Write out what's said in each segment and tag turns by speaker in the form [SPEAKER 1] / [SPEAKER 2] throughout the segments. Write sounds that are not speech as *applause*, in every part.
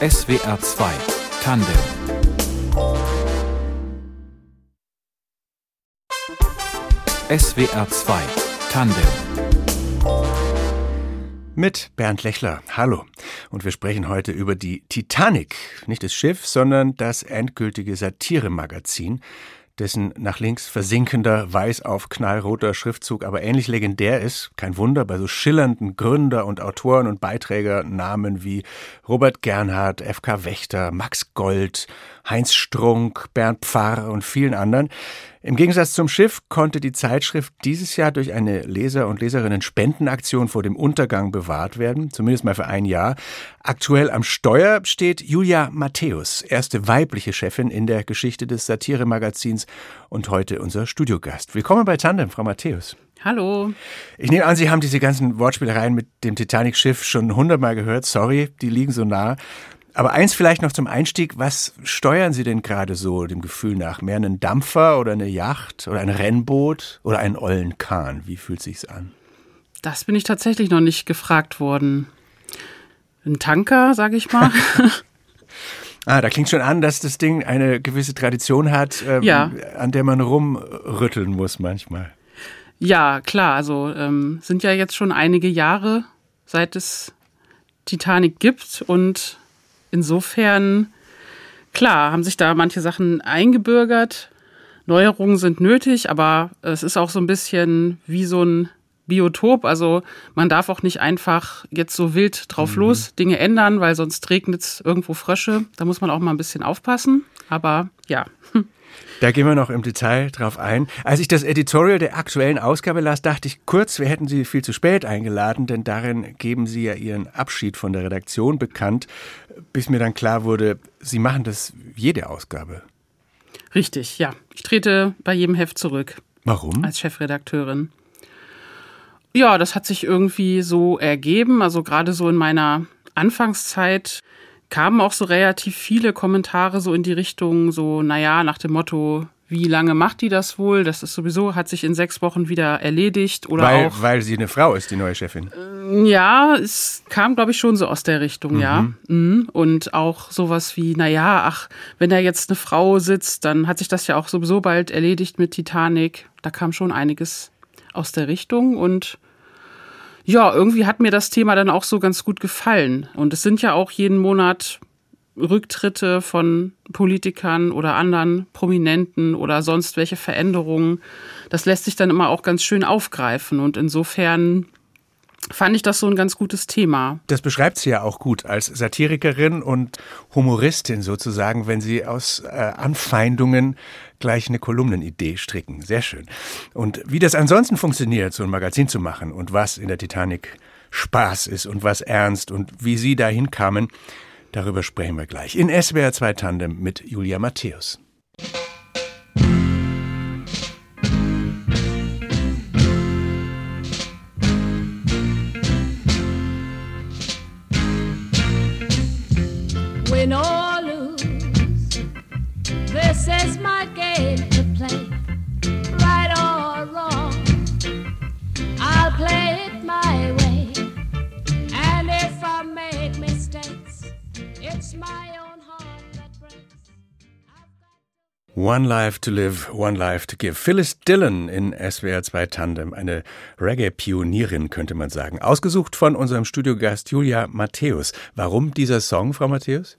[SPEAKER 1] SWR 2 Tandem SWR 2 Tandem
[SPEAKER 2] mit Bernd Lechler. Hallo. Und wir sprechen heute über die Titanic. Nicht das Schiff, sondern das endgültige Satiremagazin, dessen nach links versinkender, weiß auf knallroter Schriftzug aber ähnlich legendär ist. Kein Wunder bei so schillernden Gründer und Autoren und Beiträgernamen wie Robert Gernhardt, F.K. Wächter, Max Gold, Heinz Strunk, Bernd Pfarr und vielen anderen. Im Gegensatz zum Schiff konnte die Zeitschrift dieses Jahr durch eine Leser- und Leserinnen-Spendenaktion vor dem Untergang bewahrt werden, zumindest mal für ein Jahr. Aktuell am Steuer steht Julia Matthäus, erste weibliche Chefin in der Geschichte des Satiremagazins und heute unser Studiogast. Willkommen bei Tandem, Frau Matthäus.
[SPEAKER 3] Hallo.
[SPEAKER 2] Ich nehme an, Sie haben diese ganzen Wortspielereien mit dem Titanic-Schiff schon hundertmal gehört. Sorry, die liegen so nah. Aber eins vielleicht noch zum Einstieg. Was steuern Sie denn gerade so dem Gefühl nach? Mehr einen Dampfer oder eine Yacht oder ein Rennboot oder einen ollen Kahn? Wie fühlt sich's an?
[SPEAKER 3] Das bin ich tatsächlich noch nicht gefragt worden. Ein Tanker, sage ich mal. *laughs* *laughs*
[SPEAKER 2] ah, da klingt schon an, dass das Ding eine gewisse Tradition hat, ähm, ja. an der man rumrütteln muss manchmal.
[SPEAKER 3] Ja, klar. Also ähm, sind ja jetzt schon einige Jahre, seit es Titanic gibt und insofern, klar, haben sich da manche Sachen eingebürgert. Neuerungen sind nötig, aber es ist auch so ein bisschen wie so ein Biotop. Also man darf auch nicht einfach jetzt so wild drauf mhm. los Dinge ändern, weil sonst regnet es irgendwo Frösche. Da muss man auch mal ein bisschen aufpassen. Aber ja. *laughs*
[SPEAKER 2] Da gehen wir noch im Detail drauf ein. Als ich das Editorial der aktuellen Ausgabe las, dachte ich kurz, wir hätten Sie viel zu spät eingeladen, denn darin geben Sie ja Ihren Abschied von der Redaktion bekannt, bis mir dann klar wurde, Sie machen das jede Ausgabe.
[SPEAKER 3] Richtig, ja. Ich trete bei jedem Heft zurück.
[SPEAKER 2] Warum?
[SPEAKER 3] Als Chefredakteurin. Ja, das hat sich irgendwie so ergeben. Also gerade so in meiner Anfangszeit kamen auch so relativ viele Kommentare so in die Richtung, so, naja, nach dem Motto, wie lange macht die das wohl? Das ist sowieso, hat sich in sechs Wochen wieder erledigt. Oder
[SPEAKER 2] weil,
[SPEAKER 3] auch,
[SPEAKER 2] weil sie eine Frau ist, die neue Chefin.
[SPEAKER 3] Äh, ja, es kam, glaube ich, schon so aus der Richtung, mhm. ja. Mhm. Und auch sowas wie, naja, ach, wenn da jetzt eine Frau sitzt, dann hat sich das ja auch sowieso bald erledigt mit Titanic. Da kam schon einiges aus der Richtung und ja, irgendwie hat mir das Thema dann auch so ganz gut gefallen. Und es sind ja auch jeden Monat Rücktritte von Politikern oder anderen Prominenten oder sonst welche Veränderungen. Das lässt sich dann immer auch ganz schön aufgreifen. Und insofern fand ich das so ein ganz gutes Thema.
[SPEAKER 2] Das beschreibt sie ja auch gut als Satirikerin und Humoristin sozusagen, wenn sie aus äh, Anfeindungen gleich eine Kolumnenidee stricken. Sehr schön. Und wie das ansonsten funktioniert, so ein Magazin zu machen und was in der Titanic Spaß ist und was ernst und wie Sie dahin kamen, darüber sprechen wir gleich. In SWR 2 Tandem mit Julia Matthäus. Win or lose, this is my game to play. Right or wrong, I'll play it my way. And if I make mistakes, it's my own heart that breaks. One Life to Live, One Life to Give. Phyllis Dillon in SWR 2 Tandem, eine Reggae-Pionierin, könnte man sagen. Ausgesucht von unserem Studiogast Julia Matthäus. Warum dieser Song, Frau Matthäus?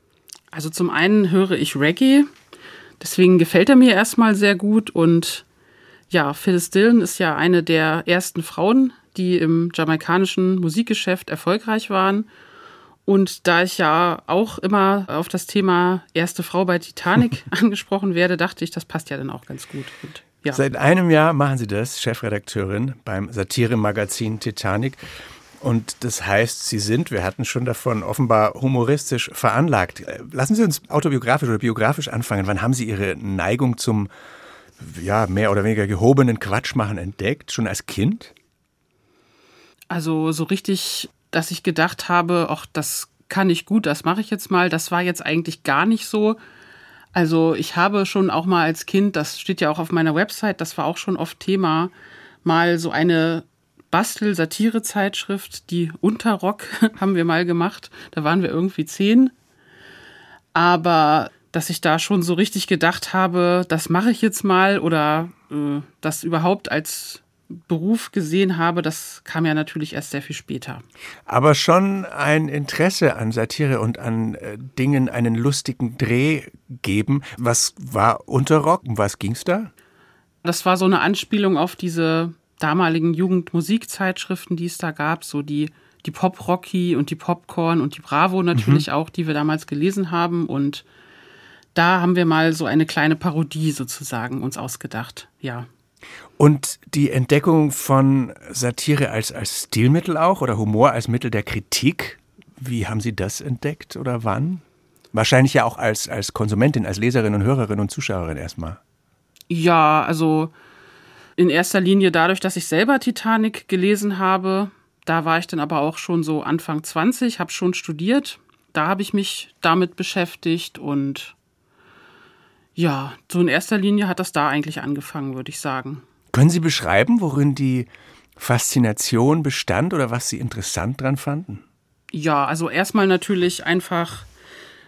[SPEAKER 3] Also zum einen höre ich Reggae, deswegen gefällt er mir erstmal sehr gut und ja, Phyllis Dillon ist ja eine der ersten Frauen, die im jamaikanischen Musikgeschäft erfolgreich waren. Und da ich ja auch immer auf das Thema erste Frau bei Titanic *laughs* angesprochen werde, dachte ich, das passt ja dann auch ganz gut. Und, ja.
[SPEAKER 2] Seit einem Jahr machen Sie das, Chefredakteurin beim Satiremagazin Titanic. Und das heißt, Sie sind, wir hatten schon davon, offenbar humoristisch veranlagt. Äh, lassen Sie uns autobiografisch oder biografisch anfangen. Wann haben Sie Ihre Neigung zum, ja, mehr oder weniger gehobenen Quatschmachen entdeckt? Schon als Kind?
[SPEAKER 3] Also so richtig, dass ich gedacht habe, ach, das kann ich gut, das mache ich jetzt mal. Das war jetzt eigentlich gar nicht so. Also ich habe schon auch mal als Kind, das steht ja auch auf meiner Website, das war auch schon oft Thema, mal so eine Bastel-Satire-Zeitschrift, die Unterrock, *laughs* haben wir mal gemacht. Da waren wir irgendwie zehn. Aber dass ich da schon so richtig gedacht habe, das mache ich jetzt mal oder äh, das überhaupt als Beruf gesehen habe, das kam ja natürlich erst sehr viel später.
[SPEAKER 2] Aber schon ein Interesse an Satire und an äh, Dingen einen lustigen Dreh geben. Was war Unterrock? Um was ging's da?
[SPEAKER 3] Das war so eine Anspielung auf diese damaligen Jugendmusikzeitschriften, die es da gab, so die, die Pop Rocky und die Popcorn und die Bravo natürlich mhm. auch, die wir damals gelesen haben. Und da haben wir mal so eine kleine Parodie sozusagen uns ausgedacht, ja.
[SPEAKER 2] Und die Entdeckung von Satire als, als Stilmittel auch oder Humor als Mittel der Kritik, wie haben Sie das entdeckt oder wann? Wahrscheinlich ja auch als, als Konsumentin, als Leserin und Hörerin und Zuschauerin erstmal.
[SPEAKER 3] Ja, also in erster Linie dadurch, dass ich selber Titanic gelesen habe. Da war ich dann aber auch schon so Anfang 20, habe schon studiert. Da habe ich mich damit beschäftigt und ja, so in erster Linie hat das da eigentlich angefangen, würde ich sagen.
[SPEAKER 2] Können Sie beschreiben, worin die Faszination bestand oder was Sie interessant dran fanden?
[SPEAKER 3] Ja, also erstmal natürlich einfach,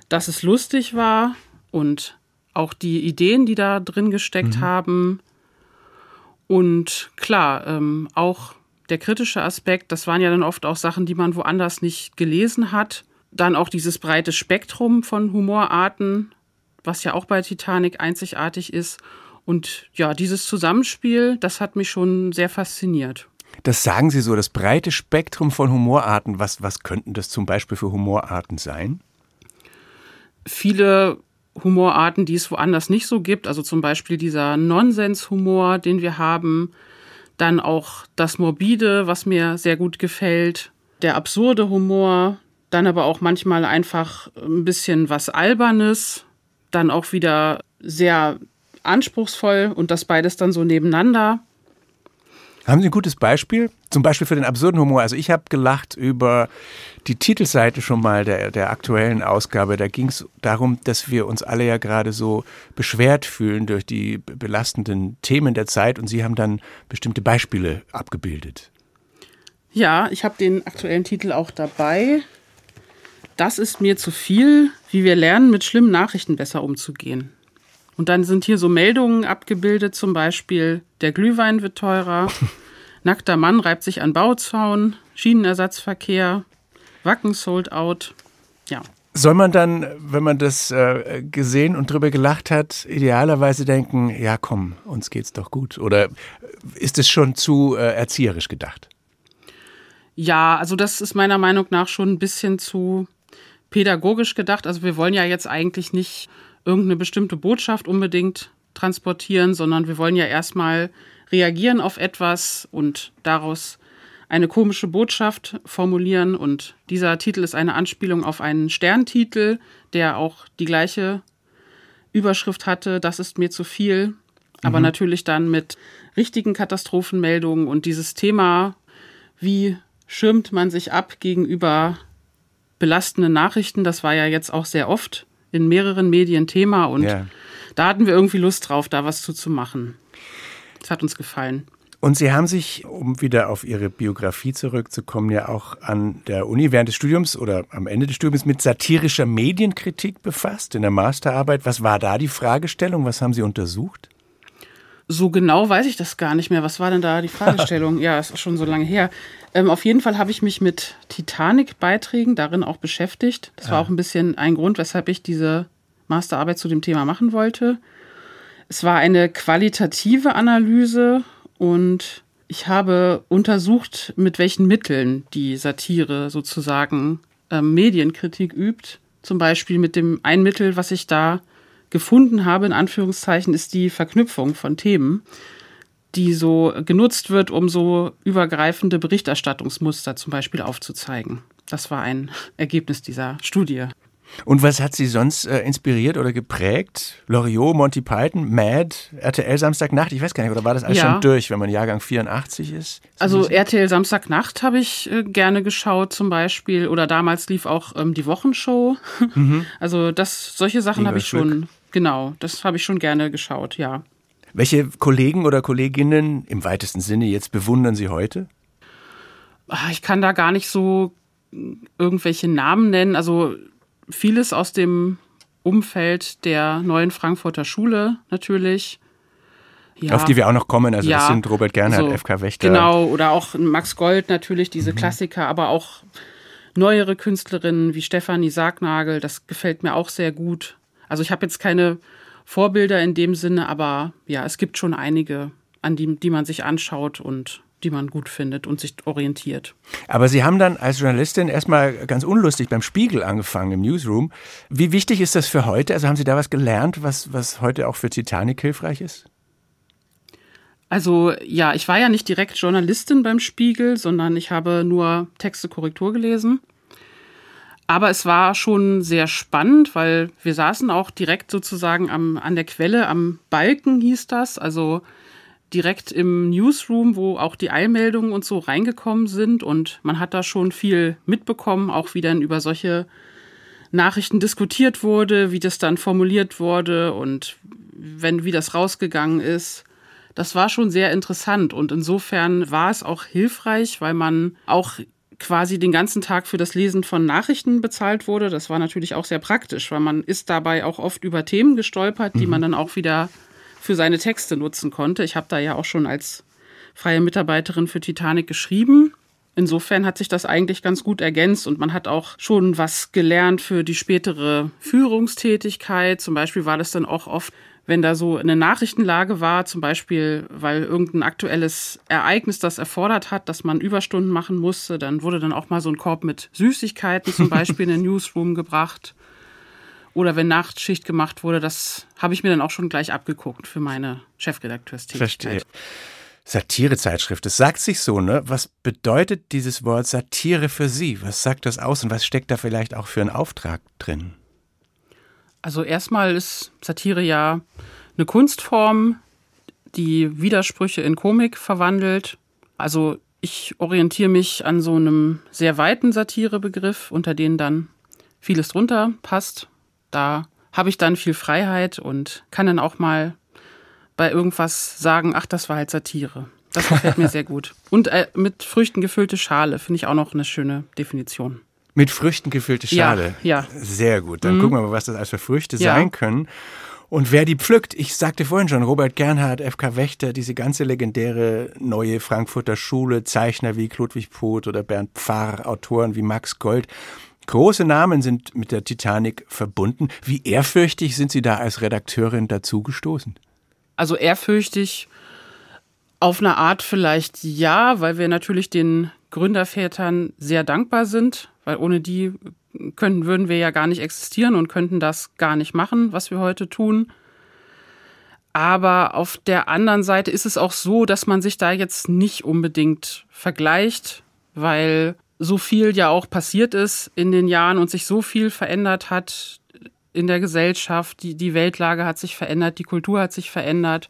[SPEAKER 3] dass es lustig war und auch die Ideen, die da drin gesteckt mhm. haben. Und klar, ähm, auch der kritische Aspekt, das waren ja dann oft auch Sachen, die man woanders nicht gelesen hat. Dann auch dieses breite Spektrum von Humorarten, was ja auch bei Titanic einzigartig ist. Und ja, dieses Zusammenspiel, das hat mich schon sehr fasziniert.
[SPEAKER 2] Das sagen Sie so, das breite Spektrum von Humorarten. Was, was könnten das zum Beispiel für Humorarten sein?
[SPEAKER 3] Viele Humorarten, die es woanders nicht so gibt. Also zum Beispiel dieser Nonsenshumor, den wir haben. Dann auch das Morbide, was mir sehr gut gefällt. Der absurde Humor. Dann aber auch manchmal einfach ein bisschen was Albernes. Dann auch wieder sehr anspruchsvoll und das beides dann so nebeneinander.
[SPEAKER 2] Haben Sie ein gutes Beispiel? Zum Beispiel für den absurden Humor. Also ich habe gelacht über die Titelseite schon mal der, der aktuellen Ausgabe. Da ging es darum, dass wir uns alle ja gerade so beschwert fühlen durch die belastenden Themen der Zeit und Sie haben dann bestimmte Beispiele abgebildet.
[SPEAKER 3] Ja, ich habe den aktuellen Titel auch dabei. Das ist mir zu viel, wie wir lernen, mit schlimmen Nachrichten besser umzugehen. Und dann sind hier so Meldungen abgebildet, zum Beispiel der Glühwein wird teurer, *laughs* nackter Mann reibt sich an Bauzaun, Schienenersatzverkehr, Wacken sold out. Ja.
[SPEAKER 2] Soll man dann, wenn man das äh, gesehen und drüber gelacht hat, idealerweise denken, ja komm, uns geht's doch gut? Oder ist es schon zu äh, erzieherisch gedacht?
[SPEAKER 3] Ja, also das ist meiner Meinung nach schon ein bisschen zu pädagogisch gedacht. Also wir wollen ja jetzt eigentlich nicht irgendeine bestimmte Botschaft unbedingt transportieren, sondern wir wollen ja erstmal reagieren auf etwas und daraus eine komische Botschaft formulieren. Und dieser Titel ist eine Anspielung auf einen Sterntitel, der auch die gleiche Überschrift hatte, das ist mir zu viel. Aber mhm. natürlich dann mit richtigen Katastrophenmeldungen und dieses Thema, wie schirmt man sich ab gegenüber belastenden Nachrichten, das war ja jetzt auch sehr oft in mehreren Medien Thema und ja. da hatten wir irgendwie Lust drauf, da was zu, zu machen. Das hat uns gefallen.
[SPEAKER 2] Und Sie haben sich, um wieder auf Ihre Biografie zurückzukommen, ja auch an der Uni während des Studiums oder am Ende des Studiums mit satirischer Medienkritik befasst in der Masterarbeit. Was war da die Fragestellung? Was haben Sie untersucht?
[SPEAKER 3] So genau weiß ich das gar nicht mehr. Was war denn da die *laughs* Fragestellung? ja, es ist schon so lange her. Ähm, auf jeden Fall habe ich mich mit Titanic-Beiträgen darin auch beschäftigt. Das war ah. auch ein bisschen ein Grund, weshalb ich diese Masterarbeit zu dem Thema machen wollte. Es war eine qualitative Analyse und ich habe untersucht, mit welchen Mitteln die Satire sozusagen äh, Medienkritik übt. Zum Beispiel mit dem ein Mittel, was ich da gefunden habe, in Anführungszeichen, ist die Verknüpfung von Themen die so genutzt wird, um so übergreifende Berichterstattungsmuster zum Beispiel aufzuzeigen. Das war ein *laughs* Ergebnis dieser Studie.
[SPEAKER 2] Und was hat Sie sonst äh, inspiriert oder geprägt? Loriot, Monty Python, Mad, RTL Samstagnacht? Ich weiß gar nicht, oder war das alles ja. schon durch, wenn man Jahrgang 84 ist?
[SPEAKER 3] Also RTL Samstagnacht habe ich äh, gerne geschaut zum Beispiel. Oder damals lief auch ähm, die Wochenshow. Mhm. *laughs* Also das, solche Sachen habe ich schon, genau, das habe ich schon gerne geschaut, ja.
[SPEAKER 2] Welche Kollegen oder Kolleginnen im weitesten Sinne jetzt bewundern Sie heute?
[SPEAKER 3] Ah, ich kann da gar nicht so irgendwelche Namen nennen. Also vieles aus dem Umfeld der neuen Frankfurter Schule natürlich.
[SPEAKER 2] Ja. Auf die wir auch noch kommen. Also ja, das sind Robert Gernhardt, so, FK Wächter.
[SPEAKER 3] Genau, oder auch Max Gold natürlich, diese mhm. Klassiker, aber auch neuere Künstlerinnen wie Stefanie Sargnagel, das gefällt mir auch sehr gut. Also ich habe jetzt keine Vorbilder in dem Sinne, aber ja, es gibt schon einige, an die, die man sich anschaut und die man gut findet und sich orientiert.
[SPEAKER 2] Aber Sie haben dann als Journalistin erstmal ganz unlustig beim Spiegel angefangen im Newsroom. Wie wichtig ist das für heute? Also haben Sie da was gelernt, was, was heute auch für Titanic hilfreich ist?
[SPEAKER 3] Also ja, ich war ja nicht direkt Journalistin beim Spiegel, sondern ich habe nur Texte Korrektur gelesen. Aber es war schon sehr spannend, weil wir saßen auch direkt sozusagen am, an der Quelle, am Balken hieß das. Also direkt im Newsroom, wo auch die Eilmeldungen und so reingekommen sind. Und man hat da schon viel mitbekommen, auch wie dann über solche Nachrichten diskutiert wurde, wie das dann formuliert wurde und wenn, wie das rausgegangen ist. Das war schon sehr interessant und insofern war es auch hilfreich, weil man auch quasi den ganzen Tag für das Lesen von Nachrichten bezahlt wurde. Das war natürlich auch sehr praktisch, weil man ist dabei auch oft über Themen gestolpert, die mhm. man dann auch wieder für seine Texte nutzen konnte. Ich habe da ja auch schon als freie Mitarbeiterin für Titanic geschrieben. Insofern hat sich das eigentlich ganz gut ergänzt und man hat auch schon was gelernt für die spätere Führungstätigkeit. Zum Beispiel war das dann auch oft, wenn da so eine Nachrichtenlage war, zum Beispiel, weil irgendein aktuelles Ereignis das erfordert hat, dass man Überstunden machen musste, dann wurde dann auch mal so ein Korb mit Süßigkeiten zum Beispiel in den *laughs* Newsroom gebracht. Oder wenn Nachtschicht gemacht wurde, das habe ich mir dann auch schon gleich abgeguckt für meine Chefredakteurstätigkeit.
[SPEAKER 2] Verstehe. Satirezeitschrift, es sagt sich so, ne? Was bedeutet dieses Wort Satire für Sie? Was sagt das aus und was steckt da vielleicht auch für einen Auftrag drin?
[SPEAKER 3] Also erstmal ist Satire ja eine Kunstform, die Widersprüche in Komik verwandelt. Also ich orientiere mich an so einem sehr weiten Satirebegriff, unter den dann vieles drunter passt. Da habe ich dann viel Freiheit und kann dann auch mal bei irgendwas sagen, ach, das war halt Satire. Das gefällt mir *laughs* sehr gut. Und äh, mit Früchten gefüllte Schale finde ich auch noch eine schöne Definition.
[SPEAKER 2] Mit Früchten gefüllte Schale.
[SPEAKER 3] Ja. ja.
[SPEAKER 2] Sehr gut. Dann mhm. gucken wir mal, was das alles für Früchte ja. sein können. Und wer die pflückt, ich sagte vorhin schon, Robert Gernhardt, FK Wächter, diese ganze legendäre neue Frankfurter Schule, Zeichner wie Ludwig Poth oder Bernd Pfarr, Autoren wie Max Gold. Große Namen sind mit der Titanic verbunden. Wie ehrfürchtig sind Sie da als Redakteurin dazugestoßen?
[SPEAKER 3] Also ehrfürchtig auf eine Art vielleicht ja, weil wir natürlich den Gründervätern sehr dankbar sind, weil ohne die könnten, würden wir ja gar nicht existieren und könnten das gar nicht machen, was wir heute tun. Aber auf der anderen Seite ist es auch so, dass man sich da jetzt nicht unbedingt vergleicht, weil so viel ja auch passiert ist in den Jahren und sich so viel verändert hat in der Gesellschaft. Die, die Weltlage hat sich verändert, die Kultur hat sich verändert.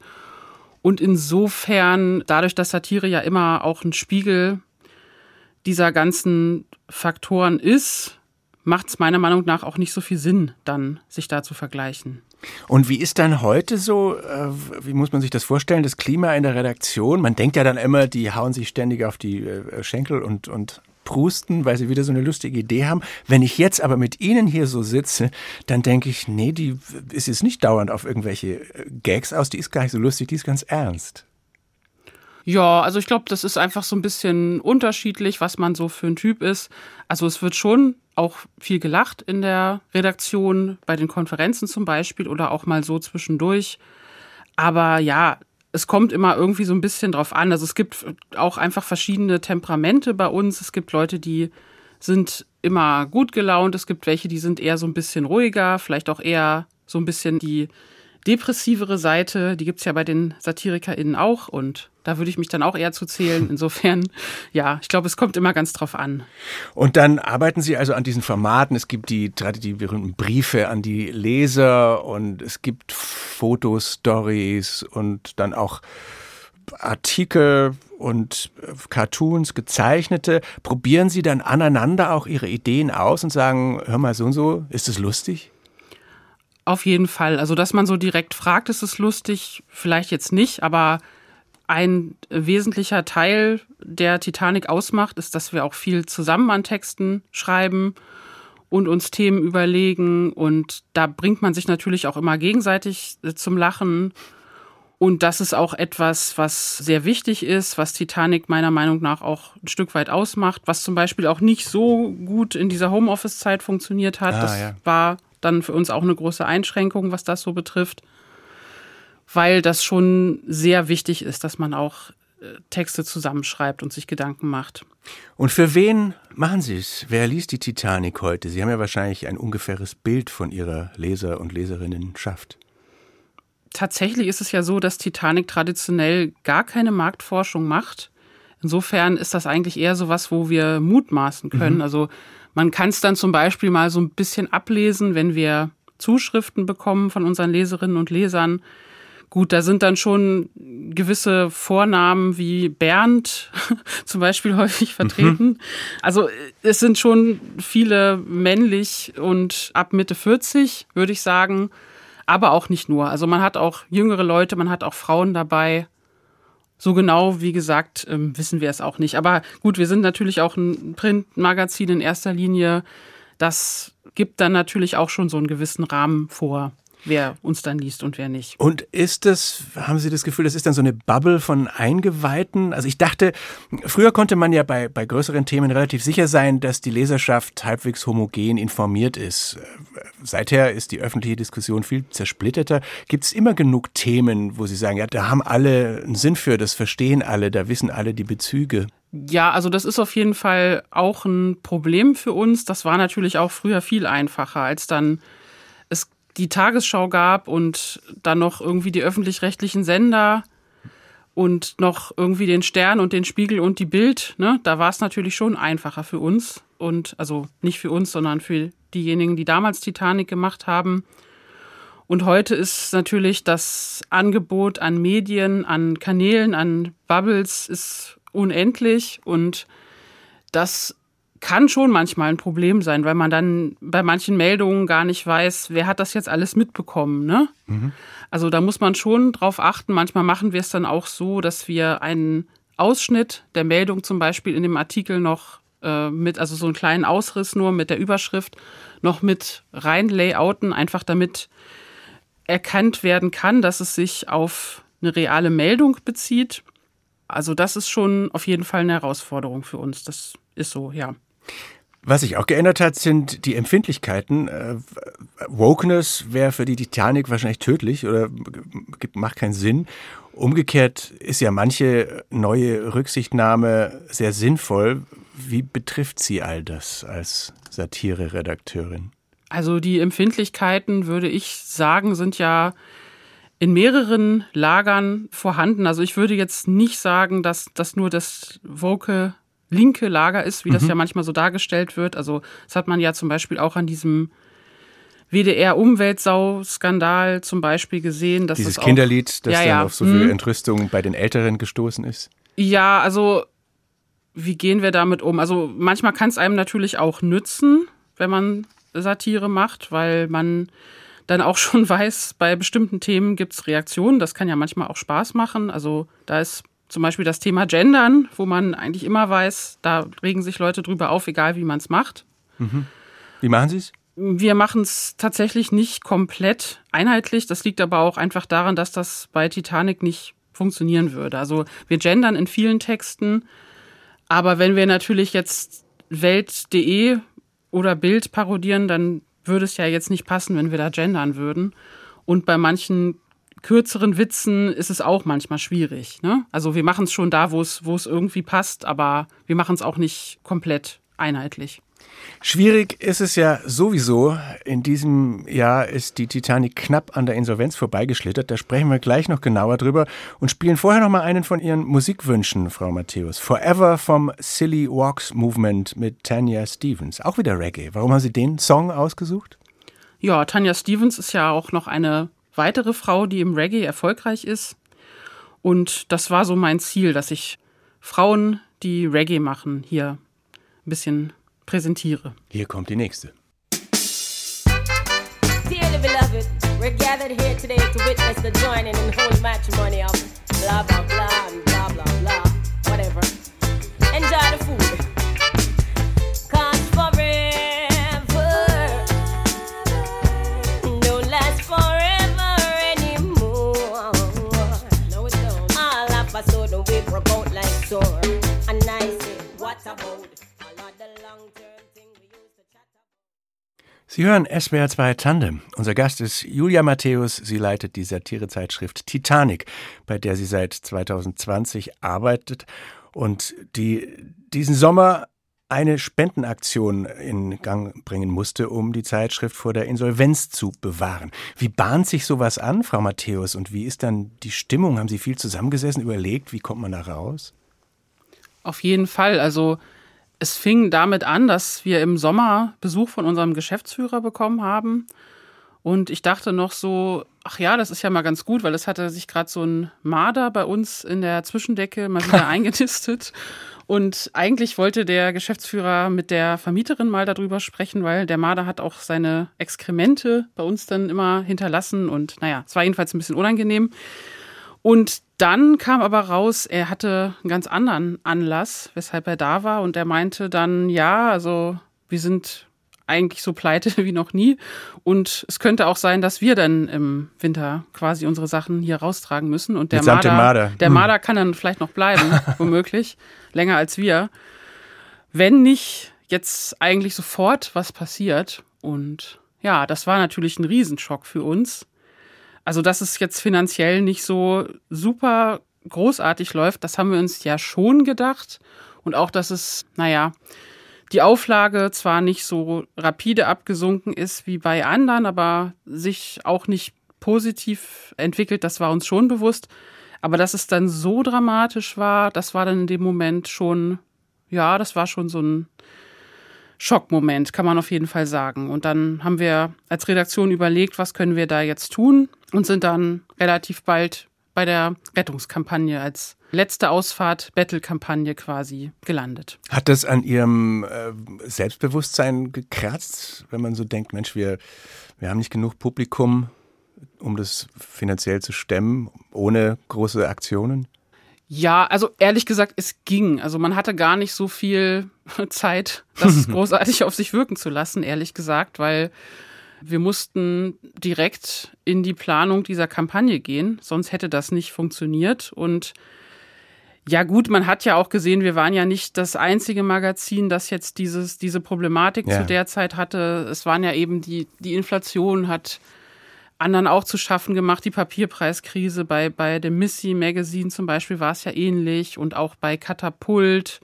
[SPEAKER 3] Und insofern, dadurch, dass Satire ja immer auch ein Spiegel dieser ganzen Faktoren ist, macht es meiner Meinung nach auch nicht so viel Sinn, dann sich da zu vergleichen.
[SPEAKER 2] Und wie ist dann heute so, äh, wie muss man sich das vorstellen, das Klima in der Redaktion? Man denkt ja dann immer, die hauen sich ständig auf die äh, Schenkel und, und prusten, weil sie wieder so eine lustige Idee haben. Wenn ich jetzt aber mit Ihnen hier so sitze, dann denke ich, nee, die ist jetzt nicht dauernd auf irgendwelche äh, Gags aus, die ist gar nicht so lustig, die ist ganz ernst.
[SPEAKER 3] Ja, also ich glaube, das ist einfach so ein bisschen unterschiedlich, was man so für ein Typ ist. Also es wird schon auch viel gelacht in der Redaktion, bei den Konferenzen zum Beispiel oder auch mal so zwischendurch. Aber ja, es kommt immer irgendwie so ein bisschen drauf an. Also es gibt auch einfach verschiedene Temperamente bei uns. Es gibt Leute, die sind immer gut gelaunt. Es gibt welche, die sind eher so ein bisschen ruhiger, vielleicht auch eher so ein bisschen die depressivere Seite. Die gibt es ja bei den SatirikerInnen auch und da würde ich mich dann auch eher zu zählen. *laughs* Insofern, ja, ich glaube, es kommt immer ganz drauf an.
[SPEAKER 2] Und dann arbeiten Sie also an diesen Formaten. Es gibt die, die berühmten Briefe an die Leser und es gibt Fotostories und dann auch Artikel und Cartoons, gezeichnete. Probieren Sie dann aneinander auch Ihre Ideen aus und sagen, hör mal so und so, ist es lustig?
[SPEAKER 3] Auf jeden Fall. Also, dass man so direkt fragt, ist es lustig, vielleicht jetzt nicht, aber ein wesentlicher Teil der Titanic ausmacht, ist, dass wir auch viel zusammen an Texten schreiben und uns Themen überlegen. Und da bringt man sich natürlich auch immer gegenseitig äh, zum Lachen. Und das ist auch etwas, was sehr wichtig ist, was Titanic meiner Meinung nach auch ein Stück weit ausmacht, was zum Beispiel auch nicht so gut in dieser Homeoffice-Zeit funktioniert hat. Ah, das ja. war dann für uns auch eine große Einschränkung, was das so betrifft, weil das schon sehr wichtig ist, dass man auch äh, Texte zusammenschreibt und sich Gedanken macht.
[SPEAKER 2] Und für wen machen Sie es? Wer liest die Titanic heute? Sie haben ja wahrscheinlich ein ungefähres Bild von Ihrer Leser- und Leserinnenschaft
[SPEAKER 3] tatsächlich ist es ja so, dass Titanic traditionell gar keine Marktforschung macht. Insofern ist das eigentlich eher so was, wo wir mutmaßen können. Mhm. Also man kann es dann zum Beispiel mal so ein bisschen ablesen, wenn wir Zuschriften bekommen von unseren Leserinnen und Lesern. Gut, da sind dann schon gewisse Vornamen wie Bernd *laughs* zum Beispiel häufig mhm. vertreten. Mhm. Also es sind schon viele männlich und ab Mitte 40, würde ich sagen aber auch nicht nur. Also man hat auch jüngere Leute, man hat auch Frauen dabei. So genau, wie gesagt, ähm, wissen wir es auch nicht. Aber gut, wir sind natürlich auch ein Printmagazin in erster Linie. Das gibt dann natürlich auch schon so einen gewissen Rahmen vor wer uns dann liest und wer nicht.
[SPEAKER 2] Und ist das, haben Sie das Gefühl, das ist dann so eine Bubble von Eingeweihten? Also ich dachte, früher konnte man ja bei, bei größeren Themen relativ sicher sein, dass die Leserschaft halbwegs homogen informiert ist. Seither ist die öffentliche Diskussion viel zersplitterter. Gibt es immer genug Themen, wo Sie sagen, ja, da haben alle einen Sinn für, das verstehen alle, da wissen alle die Bezüge?
[SPEAKER 3] Ja, also das ist auf jeden Fall auch ein Problem für uns. Das war natürlich auch früher viel einfacher, als dann die Tagesschau gab und dann noch irgendwie die öffentlich-rechtlichen Sender und noch irgendwie den Stern und den Spiegel und die Bild, ne, da war es natürlich schon einfacher für uns und also nicht für uns, sondern für diejenigen, die damals Titanic gemacht haben. Und heute ist natürlich das Angebot an Medien, an Kanälen, an Bubbles ist unendlich und das kann schon manchmal ein Problem sein, weil man dann bei manchen Meldungen gar nicht weiß, wer hat das jetzt alles mitbekommen. Ne? Mhm. Also da muss man schon drauf achten. Manchmal machen wir es dann auch so, dass wir einen Ausschnitt der Meldung zum Beispiel in dem Artikel noch äh, mit, also so einen kleinen Ausriss nur mit der Überschrift noch mit rein layouten, einfach damit erkannt werden kann, dass es sich auf eine reale Meldung bezieht. Also das ist schon auf jeden Fall eine Herausforderung für uns. Das ist so, ja.
[SPEAKER 2] Was sich auch geändert hat, sind die Empfindlichkeiten. Äh, Wokeness wäre für die Titanic wahrscheinlich tödlich oder macht keinen Sinn. Umgekehrt ist ja manche neue Rücksichtnahme sehr sinnvoll. Wie betrifft sie all das als Satire-Redakteurin?
[SPEAKER 3] Also die Empfindlichkeiten, würde ich sagen, sind ja in mehreren Lagern vorhanden. Also ich würde jetzt nicht sagen, dass das nur das Woke linke Lager ist, wie das mhm. ja manchmal so dargestellt wird. Also das hat man ja zum Beispiel auch an diesem WDR-Umweltsau-Skandal zum Beispiel gesehen. Dass
[SPEAKER 2] Dieses
[SPEAKER 3] das
[SPEAKER 2] auch, Kinderlied, das ja, dann ja. auf so viel mhm. Entrüstung bei den Älteren gestoßen ist.
[SPEAKER 3] Ja, also wie gehen wir damit um? Also manchmal kann es einem natürlich auch nützen, wenn man Satire macht, weil man dann auch *laughs* schon weiß, bei bestimmten Themen gibt es Reaktionen. Das kann ja manchmal auch Spaß machen. Also da ist zum Beispiel das Thema Gendern, wo man eigentlich immer weiß, da regen sich Leute drüber auf, egal wie man es macht.
[SPEAKER 2] Mhm. Wie machen Sie es?
[SPEAKER 3] Wir machen es tatsächlich nicht komplett einheitlich. Das liegt aber auch einfach daran, dass das bei Titanic nicht funktionieren würde. Also wir gendern in vielen Texten, aber wenn wir natürlich jetzt Welt.de oder Bild parodieren, dann würde es ja jetzt nicht passen, wenn wir da gendern würden. Und bei manchen kürzeren Witzen ist es auch manchmal schwierig. Ne? Also wir machen es schon da, wo es, irgendwie passt, aber wir machen es auch nicht komplett einheitlich.
[SPEAKER 2] Schwierig ist es ja sowieso. In diesem Jahr ist die Titanic knapp an der Insolvenz vorbeigeschlittert. Da sprechen wir gleich noch genauer drüber und spielen vorher noch mal einen von Ihren Musikwünschen, Frau Matthäus. Forever vom Silly Walks Movement mit Tanya Stevens. Auch wieder Reggae. Warum haben Sie den Song ausgesucht?
[SPEAKER 3] Ja, Tanya Stevens ist ja auch noch eine weitere Frau, die im Reggae erfolgreich ist. Und das war so mein Ziel, dass ich Frauen, die Reggae machen, hier ein bisschen präsentiere.
[SPEAKER 2] Hier kommt die nächste.
[SPEAKER 4] Dearly beloved, we're gathered here today to witness the joining in holy matrimony of blah blah blah and blah blah blah, whatever. Enjoy the food.
[SPEAKER 2] Sie hören SWR 2 Tandem. Unser Gast ist Julia Matthäus. Sie leitet die Satirezeitschrift Titanic, bei der sie seit 2020 arbeitet und die diesen Sommer eine Spendenaktion in Gang bringen musste, um die Zeitschrift vor der Insolvenz zu bewahren. Wie bahnt sich sowas an, Frau Matthäus? Und wie ist dann die Stimmung? Haben Sie viel zusammengesessen, überlegt, wie kommt man da raus?
[SPEAKER 3] Auf jeden Fall. Also es fing damit an, dass wir im Sommer Besuch von unserem Geschäftsführer bekommen haben. Und ich dachte noch so, ach ja, das ist ja mal ganz gut, weil es hatte sich gerade so ein Marder bei uns in der Zwischendecke mal wieder *laughs* eingenistet. Und eigentlich wollte der Geschäftsführer mit der Vermieterin mal darüber sprechen, weil der Marder hat auch seine Exkremente bei uns dann immer hinterlassen. Und naja, es war jedenfalls ein bisschen unangenehm. Und dann kam aber raus, er hatte einen ganz anderen Anlass, weshalb er da war. Und er meinte dann, ja, also wir sind eigentlich so pleite *laughs* wie noch nie. Und es könnte auch sein, dass wir dann im Winter quasi unsere Sachen hier raustragen müssen. Und der
[SPEAKER 2] Mitsamt
[SPEAKER 3] Marder,
[SPEAKER 2] Marder.
[SPEAKER 3] der
[SPEAKER 2] Hm.
[SPEAKER 3] Marder kann dann vielleicht noch bleiben, *laughs* womöglich, länger als wir. Wenn nicht jetzt eigentlich sofort was passiert. Und ja, das war natürlich ein Riesenschock für uns. Also, dass es jetzt finanziell nicht so super großartig läuft, das haben wir uns ja schon gedacht. Und auch, dass es, naja, die Auflage zwar nicht so rapide abgesunken ist wie bei anderen, aber sich auch nicht positiv entwickelt, das war uns schon bewusst. Aber dass es dann so dramatisch war, das war dann in dem Moment schon, ja, das war schon so ein Schockmoment, kann man auf jeden Fall sagen. Und dann haben wir als Redaktion überlegt, was können wir da jetzt tun und sind dann relativ bald bei der Rettungskampagne als letzte Ausfahrt, Battle-Kampagne quasi gelandet.
[SPEAKER 2] Hat das an Ihrem äh, Selbstbewusstsein gekratzt, wenn man so denkt, Mensch, wir, wir haben nicht genug Publikum, um das finanziell zu stemmen, ohne große Aktionen?
[SPEAKER 3] Ja, also ehrlich gesagt, es ging. Also man hatte gar nicht so viel *laughs* Zeit, das *laughs* großartig auf sich wirken zu lassen, ehrlich gesagt, weil wir mussten direkt in die Planung dieser Kampagne gehen, sonst hätte das nicht funktioniert. Und ja gut, man hat ja auch gesehen, wir waren ja nicht das einzige Magazin, das jetzt dieses, diese Problematik
[SPEAKER 2] Ja.
[SPEAKER 3] zu der Zeit hatte. Es waren ja eben die, die Inflation hat anderen auch zu schaffen gemacht. Die Papierpreiskrise bei, bei dem Missy Magazine zum Beispiel war es ja ähnlich und auch bei Katapult.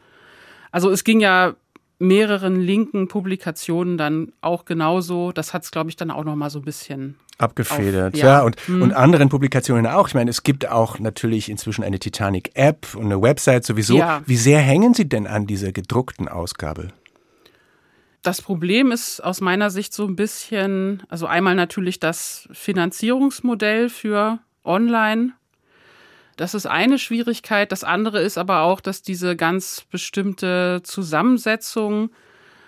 [SPEAKER 3] Also es ging ja mehreren linken Publikationen dann auch genauso. Das hat es, glaube ich, dann auch noch mal so ein bisschen
[SPEAKER 2] Abgefedert,
[SPEAKER 3] Auf-
[SPEAKER 2] ja,
[SPEAKER 3] ja. Hm.
[SPEAKER 2] und, und anderen Publikationen auch. Ich meine, es gibt auch natürlich inzwischen eine Titanic-App und eine Website sowieso.
[SPEAKER 3] Ja.
[SPEAKER 2] Wie sehr hängen Sie denn an dieser gedruckten Ausgabe?
[SPEAKER 3] Das Problem ist aus meiner Sicht so ein bisschen, also einmal natürlich das Finanzierungsmodell für Online. Das ist eine Schwierigkeit. Das andere ist aber auch, dass diese ganz bestimmte Zusammensetzung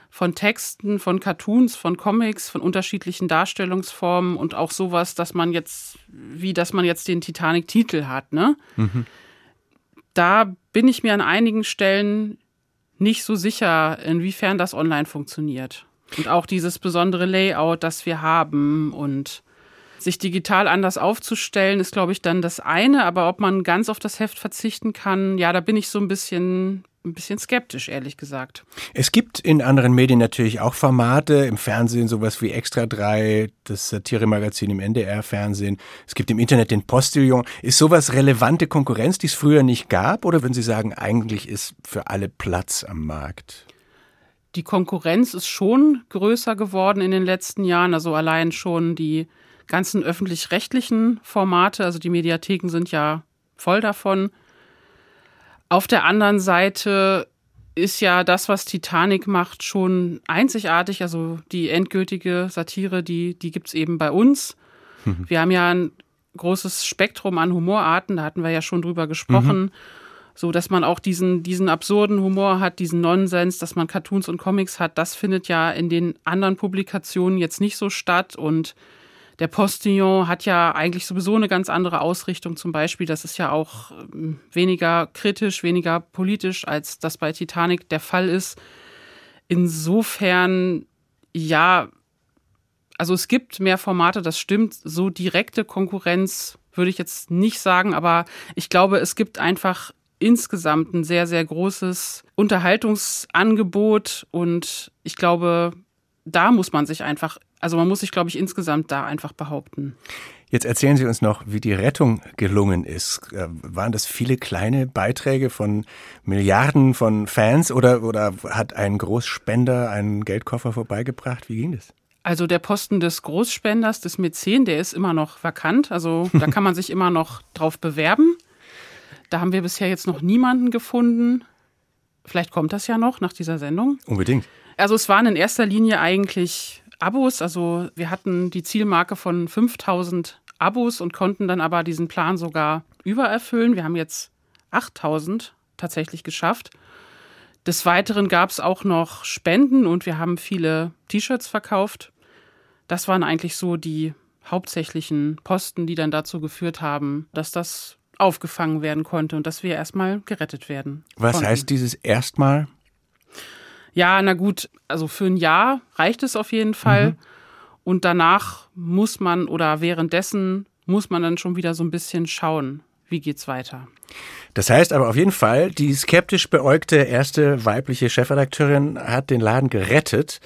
[SPEAKER 3] von Texten, von Cartoons, von Comics, von unterschiedlichen Darstellungsformen und auch sowas, dass man jetzt, wie dass man jetzt den Titanic-Titel hat, ne? Da bin ich mir an einigen Stellen nicht so sicher, inwiefern das online funktioniert. Und auch dieses besondere Layout, das wir haben und sich digital anders aufzustellen, ist, glaube ich, dann das eine. Aber ob man ganz auf das Heft verzichten kann, ja, da bin ich so ein bisschen, ein bisschen skeptisch, ehrlich gesagt.
[SPEAKER 2] Es gibt in anderen Medien natürlich auch Formate, im Fernsehen sowas wie Extra 3, das Satiremagazin im NDR-Fernsehen. Es gibt im Internet den Postillon. Ist sowas relevante Konkurrenz, die es früher nicht gab? Oder würden Sie sagen, eigentlich ist für alle Platz am Markt?
[SPEAKER 3] Die Konkurrenz ist schon größer geworden in den letzten Jahren. Also allein schon die ganzen öffentlich-rechtlichen Formate, also die Mediatheken sind ja voll davon. Auf der anderen Seite ist ja das, was Titanic macht, schon einzigartig. Also die endgültige Satire, die, die gibt es eben bei uns. Wir haben ja ein großes Spektrum an Humorarten, da hatten wir ja schon drüber gesprochen. So, dass man auch diesen, diesen absurden Humor hat, diesen Nonsens, dass man Cartoons und Comics hat, das findet ja in den anderen Publikationen jetzt nicht so statt. Und Der Postillon hat ja eigentlich sowieso eine ganz andere Ausrichtung zum Beispiel. Das ist ja auch ähm, weniger kritisch, weniger politisch, als das bei Titanic der Fall ist. Insofern, ja, also es gibt mehr Formate, das stimmt. So direkte Konkurrenz würde ich jetzt nicht sagen, aber ich glaube, es gibt einfach insgesamt ein sehr, sehr großes Unterhaltungsangebot und ich glaube, da muss man sich einfach, also man muss sich, glaube ich, insgesamt da einfach behaupten.
[SPEAKER 2] Jetzt erzählen Sie uns noch, wie die Rettung gelungen ist. Äh, waren das viele kleine Beiträge von Milliarden von Fans oder, oder hat ein Großspender einen Geldkoffer vorbeigebracht? Wie ging das?
[SPEAKER 3] Also der Posten des Großspenders, des Mäzen, der ist immer noch vakant. Also da kann man sich immer noch drauf bewerben. Da haben wir bisher jetzt noch niemanden gefunden. Vielleicht kommt das ja noch nach dieser Sendung.
[SPEAKER 2] Unbedingt.
[SPEAKER 3] Also es waren in erster Linie eigentlich Abos. Also wir hatten die Zielmarke von 5000 Abos und konnten dann aber diesen Plan sogar übererfüllen. Wir haben jetzt 8000 tatsächlich geschafft. Des Weiteren gab es auch noch Spenden und wir haben viele T-Shirts verkauft. Das waren eigentlich so die hauptsächlichen Posten, die dann dazu geführt haben, dass das aufgefangen werden konnte und dass wir erstmal gerettet werden.
[SPEAKER 2] Was
[SPEAKER 3] konnten.
[SPEAKER 2] heißt dieses erstmal?
[SPEAKER 3] Ja, na gut, also für ein Jahr reicht es auf jeden Fall. Mhm. Und danach muss man oder währenddessen muss man dann schon wieder so ein bisschen schauen, wie geht's weiter.
[SPEAKER 2] Das heißt aber auf jeden Fall, die skeptisch beäugte erste weibliche Chefredakteurin hat den Laden gerettet.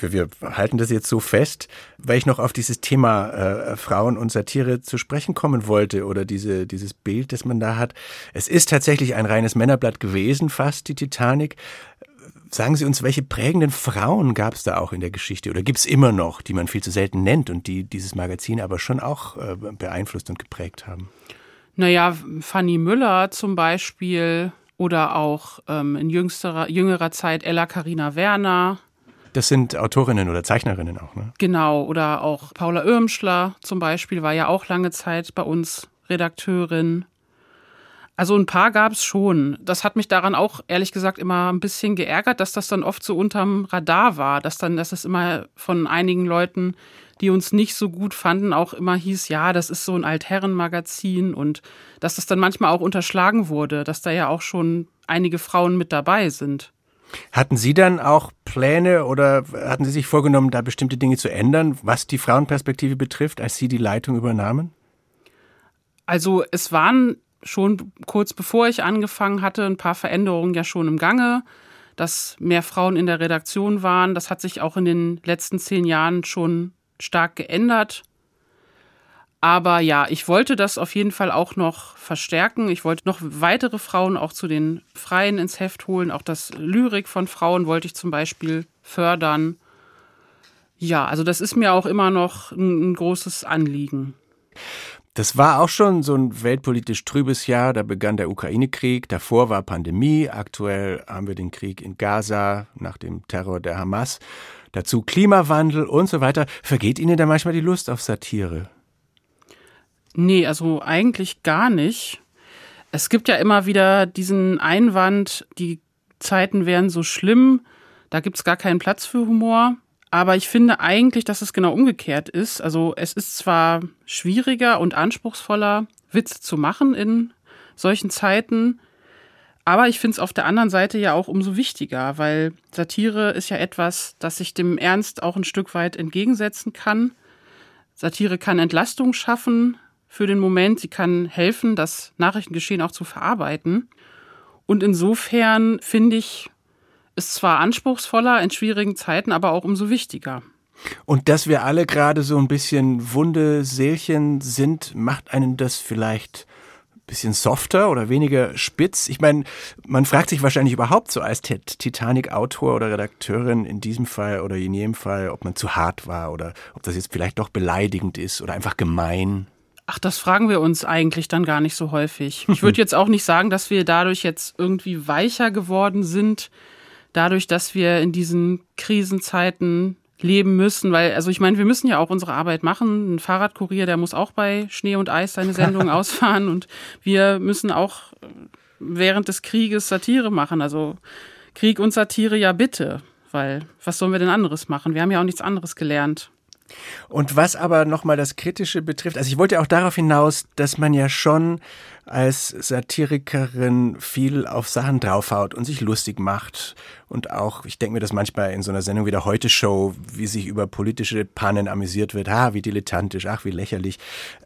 [SPEAKER 2] Wir, halten das jetzt so fest, weil ich noch auf dieses Thema äh, Frauen und Satire zu sprechen kommen wollte oder diese, dieses Bild, das man da hat. Es ist tatsächlich ein reines Männerblatt gewesen, fast die Titanic. Sagen Sie uns, welche prägenden Frauen gab es da auch in der Geschichte oder gibt es immer noch, die man viel zu selten nennt und die dieses Magazin aber schon auch äh, beeinflusst und geprägt haben?
[SPEAKER 3] Naja, Fanny Müller zum Beispiel oder auch ähm, in jüngsterer, jüngerer Zeit Ella Karina Werner.
[SPEAKER 2] Das sind Autorinnen oder Zeichnerinnen auch, ne?
[SPEAKER 3] Genau, oder auch Paula Irmschler zum Beispiel war ja auch lange Zeit bei uns Redakteurin. Also ein paar gab es schon. Das hat mich daran auch ehrlich gesagt immer ein bisschen geärgert, dass das dann oft so unterm Radar war, dass dann, dass es immer von einigen Leuten, die uns nicht so gut fanden, auch immer hieß, ja, das ist so ein Altherrenmagazin und dass das dann manchmal auch unterschlagen wurde, dass da ja auch schon einige Frauen mit dabei sind.
[SPEAKER 2] Hatten Sie dann auch Pläne oder hatten Sie sich vorgenommen, da bestimmte Dinge zu ändern, was die Frauenperspektive betrifft, als Sie die Leitung übernahmen?
[SPEAKER 3] Also es waren schon kurz bevor ich angefangen hatte, ein paar Veränderungen ja schon im Gange, dass mehr Frauen in der Redaktion waren. Das hat sich auch in den letzten zehn Jahren schon stark geändert. Aber ja, ich wollte das auf jeden Fall auch noch verstärken. Ich wollte noch weitere Frauen auch zu den Freien ins Heft holen. Auch das Lyrik von Frauen wollte ich zum Beispiel fördern. Ja, also das ist mir auch immer noch ein, ein großes Anliegen.
[SPEAKER 2] Das war auch schon so ein weltpolitisch trübes Jahr. Da begann der Ukraine-Krieg. Davor war Pandemie. Aktuell haben wir den Krieg in Gaza nach dem Terror der Hamas. Dazu Klimawandel und so weiter. Vergeht Ihnen da manchmal die Lust auf Satire?
[SPEAKER 3] Nee, also eigentlich gar nicht. Es gibt ja immer wieder diesen Einwand, die Zeiten wären so schlimm, da gibt es gar keinen Platz für Humor. Aber ich finde eigentlich, dass es genau umgekehrt ist. Also es ist zwar schwieriger und anspruchsvoller, Witz zu machen in solchen Zeiten, aber ich finde es auf der anderen Seite ja auch umso wichtiger, weil Satire ist ja etwas, das sich dem Ernst auch ein Stück weit entgegensetzen kann. Satire kann Entlastung schaffen für den Moment, sie kann helfen, das Nachrichtengeschehen auch zu verarbeiten. Und insofern finde ich, ist zwar anspruchsvoller in schwierigen Zeiten, aber auch umso wichtiger.
[SPEAKER 2] Und dass wir alle gerade so ein bisschen wunde Seelchen sind, macht einen das vielleicht ein bisschen softer oder weniger spitz? Ich meine, man fragt sich wahrscheinlich überhaupt so als Titanic-Autor oder Redakteurin in diesem Fall oder in jedem Fall, ob man zu hart war oder ob das jetzt vielleicht doch beleidigend ist oder einfach gemein.
[SPEAKER 3] Ach, das fragen wir uns eigentlich dann gar nicht so häufig. Ich würde *laughs* jetzt auch nicht sagen, dass wir dadurch jetzt irgendwie weicher geworden sind dadurch, dass wir in diesen Krisenzeiten leben müssen, weil, also ich meine, wir müssen ja auch unsere Arbeit machen. Ein Fahrradkurier, der muss auch bei Schnee und Eis seine Sendung *laughs* ausfahren und wir müssen auch während des Krieges Satire machen. Also Krieg und Satire ja bitte, weil was sollen wir denn anderes machen? Wir haben ja auch nichts anderes gelernt.
[SPEAKER 2] Und was aber nochmal das Kritische betrifft, also ich wollte auch darauf hinaus, dass man ja schon als Satirikerin viel auf Sachen draufhaut und sich lustig macht. Und auch, ich denke mir das manchmal in so einer Sendung wie der Heute-Show, wie sich über politische Pannen amüsiert wird. Ah, wie dilettantisch, ach, wie lächerlich.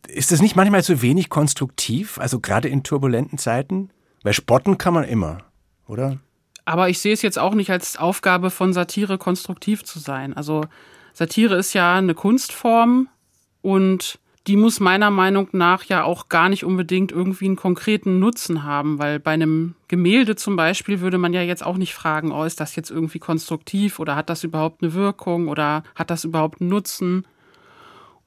[SPEAKER 2] Ist das nicht manchmal zu wenig konstruktiv? Also gerade in turbulenten Zeiten? Weil spotten kann man immer, oder?
[SPEAKER 3] Aber ich sehe es jetzt auch nicht als Aufgabe von Satire konstruktiv zu sein. Also Satire ist ja eine Kunstform und die muss meiner Meinung nach ja auch gar nicht unbedingt irgendwie einen konkreten Nutzen haben, weil bei einem Gemälde zum Beispiel würde man ja jetzt auch nicht fragen, oh, ist das jetzt irgendwie konstruktiv oder hat das überhaupt eine Wirkung oder hat das überhaupt einen Nutzen?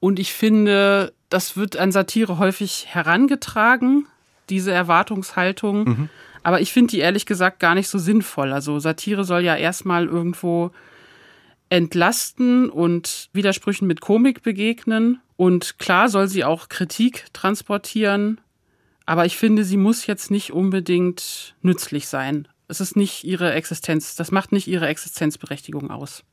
[SPEAKER 3] Und ich finde, das wird an Satire häufig herangetragen, diese Erwartungshaltung. Mhm. Aber ich finde die ehrlich gesagt gar nicht so sinnvoll. Also Satire soll ja erstmal irgendwo entlasten und Widersprüchen mit Komik begegnen. Und klar soll sie auch Kritik transportieren, aber ich finde, sie muss jetzt nicht unbedingt nützlich sein. Es ist nicht ihre Existenz, das macht nicht ihre Existenzberechtigung aus.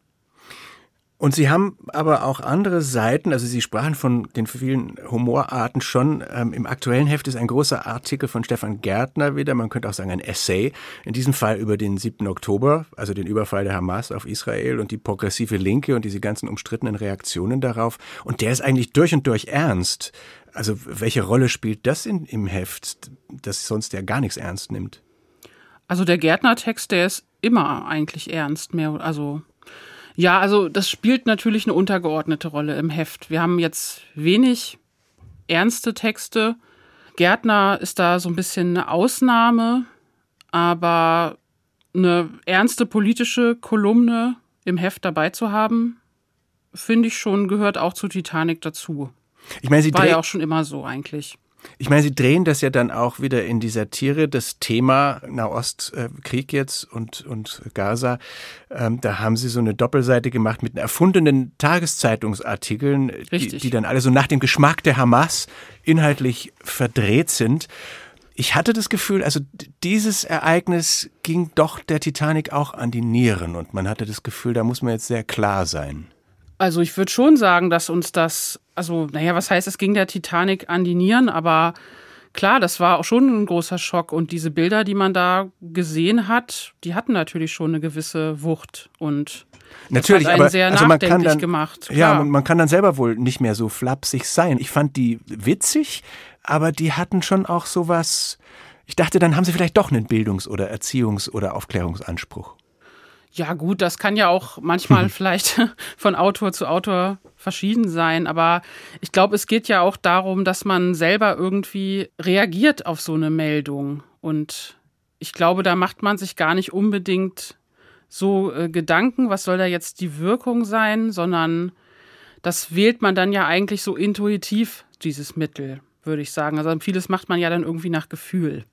[SPEAKER 2] Und Sie haben aber auch andere Seiten, also Sie sprachen von den vielen Humorarten schon. Ähm, Im aktuellen Heft ist ein großer Artikel von Stefan Gärtner wieder, man könnte auch sagen ein Essay, in diesem Fall über den 7. Oktober, also den Überfall der Hamas auf Israel und die progressive Linke und diese ganzen umstrittenen Reaktionen darauf. Und der ist eigentlich durch und durch ernst. Also welche Rolle spielt das in, im Heft, das sonst ja gar nichts ernst nimmt?
[SPEAKER 3] Also der Gärtner-Text, der ist immer eigentlich ernst, mehr, also ja, also das spielt natürlich eine untergeordnete Rolle im Heft. Wir haben jetzt wenig ernste Texte. Gärtner ist da so ein bisschen eine Ausnahme, aber eine ernste politische Kolumne im Heft dabei zu haben, finde ich schon, gehört auch zu Titanic dazu.
[SPEAKER 2] Ich meine, sie
[SPEAKER 3] war ja auch schon immer so eigentlich.
[SPEAKER 2] Ich meine, Sie drehen das ja dann auch wieder in die Satire, das Thema Nahostkrieg jetzt und, und Gaza. Ähm, da haben Sie so eine Doppelseite gemacht mit erfundenen Tageszeitungsartikeln, die, die dann alle so nach dem Geschmack der Hamas inhaltlich verdreht sind. Ich hatte das Gefühl, also dieses Ereignis ging doch der Titanic auch an die Nieren und man hatte das Gefühl, da muss man jetzt sehr klar sein.
[SPEAKER 3] Also ich würde schon sagen, dass uns das, also naja, was heißt, es ging der Titanic an die Nieren, aber klar, das war auch schon ein großer Schock und diese Bilder, die man da gesehen hat, die hatten natürlich schon eine gewisse Wucht und
[SPEAKER 2] Natürlich, aber
[SPEAKER 3] sehr
[SPEAKER 2] also man kann dann,
[SPEAKER 3] gemacht.
[SPEAKER 2] Klar. Ja, man, man kann dann selber wohl nicht mehr so flapsig sein. Ich fand die witzig, aber die hatten schon auch sowas. Ich dachte, dann haben sie vielleicht doch einen Bildungs- oder Erziehungs- oder Aufklärungsanspruch.
[SPEAKER 3] Ja, gut, das kann ja auch manchmal *laughs* vielleicht *laughs* von Autor zu Autor verschieden sein, aber ich glaube, es geht ja auch darum, dass man selber irgendwie reagiert auf so eine Meldung. Und ich glaube, da macht man sich gar nicht unbedingt so äh, Gedanken, was soll da jetzt die Wirkung sein, sondern das wählt man dann ja eigentlich so intuitiv, dieses Mittel, würde ich sagen. Also vieles macht man ja dann irgendwie nach Gefühl.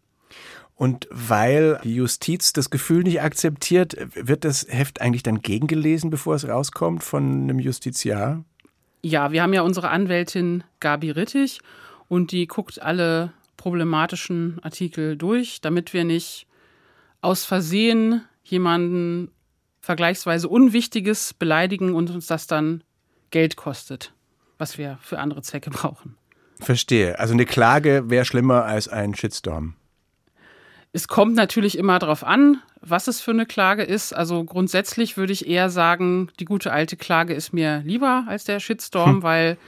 [SPEAKER 2] Und weil die Justiz das Gefühl nicht akzeptiert, wird das Heft eigentlich dann gegengelesen, bevor es rauskommt von einem Justiziar?
[SPEAKER 3] Ja, wir haben ja unsere Anwältin Gabi Rittig und die guckt alle problematischen Artikel durch, damit wir nicht aus Versehen jemanden vergleichsweise Unwichtiges beleidigen und uns das dann Geld kostet, was wir für andere Zwecke brauchen.
[SPEAKER 2] Verstehe. Also eine Klage wäre schlimmer als ein Shitstorm.
[SPEAKER 3] Es kommt natürlich immer darauf an, was es für eine Klage ist. Also grundsätzlich würde ich eher sagen, die gute alte Klage ist mir lieber als der Shitstorm, hm. weil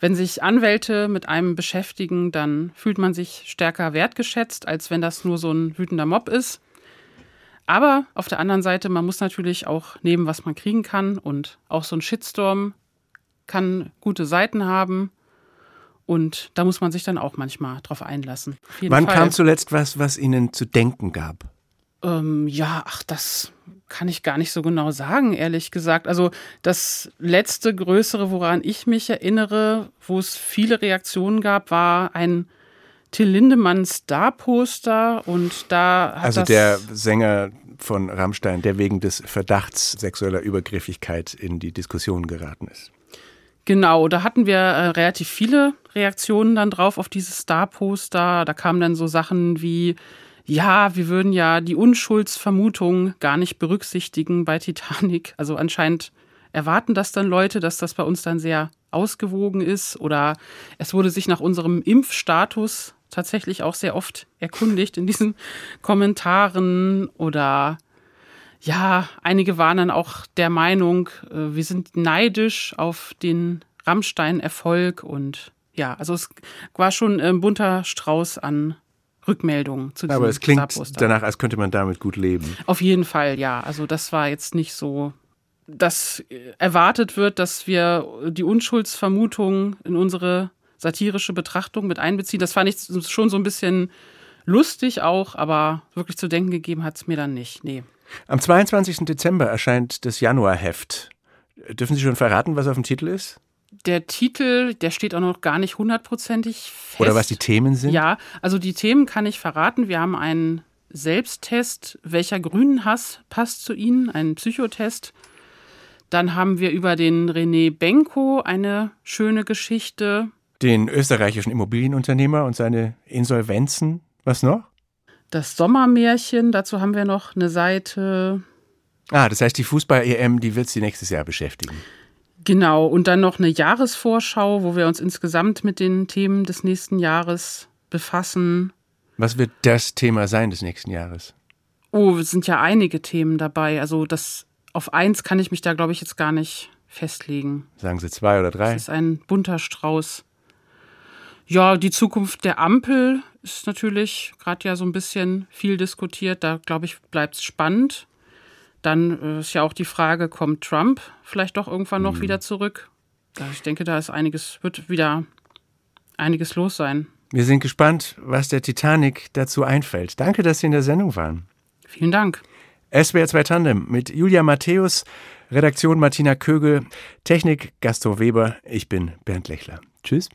[SPEAKER 3] wenn sich Anwälte mit einem beschäftigen, dann fühlt man sich stärker wertgeschätzt, als wenn das nur so ein wütender Mob ist. Aber auf der anderen Seite, man muss natürlich auch nehmen, was man kriegen kann. Und auch so ein Shitstorm kann gute Seiten haben. Und da muss man sich dann auch manchmal drauf einlassen.
[SPEAKER 2] Wann Fall. kam zuletzt was, was Ihnen zu denken gab?
[SPEAKER 3] Ähm, ja, ach, das kann ich gar nicht so genau sagen, ehrlich gesagt. Also das letzte größere, woran ich mich erinnere, wo es viele Reaktionen gab, war ein Till Lindemann Star-Poster und da
[SPEAKER 2] hat Also der Sänger von Rammstein, der wegen des Verdachts sexueller Übergriffigkeit in die Diskussion geraten ist.
[SPEAKER 3] Genau, da hatten wir äh, relativ viele Reaktionen dann drauf auf dieses Star-Poster. Da kamen dann so Sachen wie, ja, wir würden ja die Unschuldsvermutung gar nicht berücksichtigen bei Titanic. *laughs* Also anscheinend erwarten das dann Leute, dass das bei uns dann sehr ausgewogen ist oder es wurde sich nach unserem Impfstatus tatsächlich auch sehr oft erkundigt in diesen *laughs* Kommentaren oder ja, einige waren dann auch der Meinung, äh, wir sind neidisch auf den Rammstein-Erfolg und ja, also es war schon ein bunter Strauß an Rückmeldungen zu diesem
[SPEAKER 2] Aber es klingt danach, als könnte man damit gut leben.
[SPEAKER 3] Auf jeden Fall, ja. Also das war jetzt nicht so, dass erwartet wird, dass wir die Unschuldsvermutung in unsere satirische Betrachtung mit einbeziehen. Das fand ich schon so ein bisschen lustig auch, aber wirklich zu denken gegeben hat es mir dann nicht. Nee.
[SPEAKER 2] Am 22. Dezember erscheint das Januarheft. Dürfen Sie schon verraten, was auf dem Titel ist?
[SPEAKER 3] Der Titel, der steht auch noch gar nicht hundertprozentig fest.
[SPEAKER 2] Oder was die Themen sind?
[SPEAKER 3] Ja, also die Themen kann ich verraten. Wir haben einen Selbsttest, welcher Grünenhass passt zu Ihnen, einen Psychotest. Dann haben wir über den René Benko eine schöne Geschichte.
[SPEAKER 2] Den österreichischen Immobilienunternehmer und seine Insolvenzen. Was noch?
[SPEAKER 3] Das Sommermärchen, dazu haben wir noch eine Seite.
[SPEAKER 2] Ah, das heißt, die Fußball-EM, die wird Sie nächstes Jahr beschäftigen.
[SPEAKER 3] Genau, und dann noch eine Jahresvorschau, wo wir uns insgesamt mit den Themen des nächsten Jahres befassen.
[SPEAKER 2] Was wird das Thema sein des nächsten Jahres?
[SPEAKER 3] Oh, es sind ja einige Themen dabei. Also das auf eins kann ich mich da, glaube ich, jetzt gar nicht festlegen.
[SPEAKER 2] Sagen Sie zwei oder drei?
[SPEAKER 3] Es ist ein bunter Strauß. Ja, die Zukunft der Ampel ist natürlich gerade ja so ein bisschen viel diskutiert. Da, glaube ich, bleibt es spannend. Dann äh, ist ja auch die Frage, kommt Trump vielleicht doch irgendwann noch wieder zurück? Ich denke, da ist einiges, wird wieder einiges los sein.
[SPEAKER 2] Wir sind gespannt, was der Titanic dazu einfällt. Danke, dass Sie in der Sendung waren.
[SPEAKER 3] Vielen Dank.
[SPEAKER 2] SWR 2 Tandem mit Julia Matthäus, Redaktion Martina Kögel, Technik Gaston Weber. Ich bin Bernd Lechler. Tschüss.